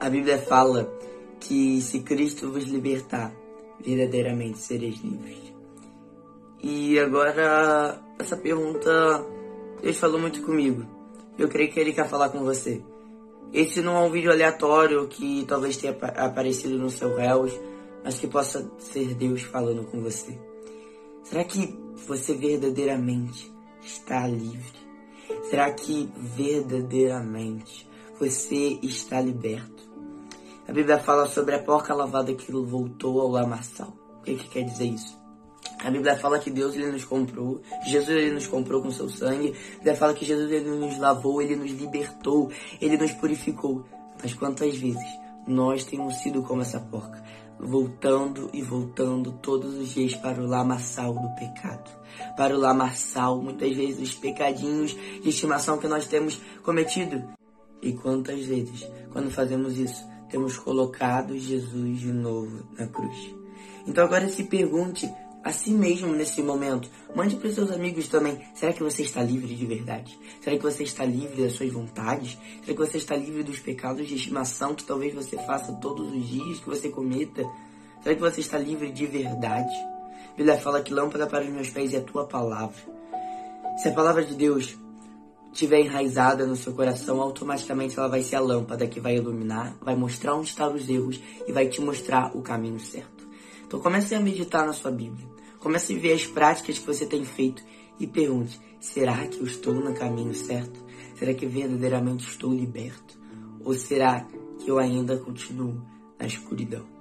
A Bíblia fala que se Cristo vos libertar, verdadeiramente sereis livres. E agora, essa pergunta, Deus falou muito comigo. Eu creio que Ele quer falar com você. Esse não é um vídeo aleatório que talvez tenha aparecido no seu réus, mas que possa ser Deus falando com você. Será que você verdadeiramente está livre? Será que verdadeiramente você está liberto? A Bíblia fala sobre a porca lavada que voltou ao lamaçal. O que, que quer dizer isso? A Bíblia fala que Deus ele nos comprou, Jesus ele nos comprou com seu sangue. A Bíblia fala que Jesus ele nos lavou, ele nos libertou, ele nos purificou. Mas quantas vezes nós temos sido como essa porca, voltando e voltando todos os dias para o lamaçal do pecado, para o lamaçal, muitas vezes os pecadinhos de estimação que nós temos cometido. E quantas vezes, quando fazemos isso, temos colocado Jesus de novo na cruz. Então agora se pergunte a si mesmo nesse momento. Mande para os seus amigos também. Será que você está livre de verdade? Será que você está livre das suas vontades? Será que você está livre dos pecados de estimação que talvez você faça todos os dias, que você cometa? Será que você está livre de verdade? A Bíblia fala que lâmpada para os meus pés é a tua palavra. Se a palavra de Deus estiver enraizada no seu coração, automaticamente ela vai ser a lâmpada que vai iluminar, vai mostrar onde estão os erros e vai te mostrar o caminho certo. Então comece a meditar na sua Bíblia. Comece a ver as práticas que você tem feito e pergunte: será que eu estou no caminho certo? Será que verdadeiramente estou liberto? Ou será que eu ainda continuo na escuridão?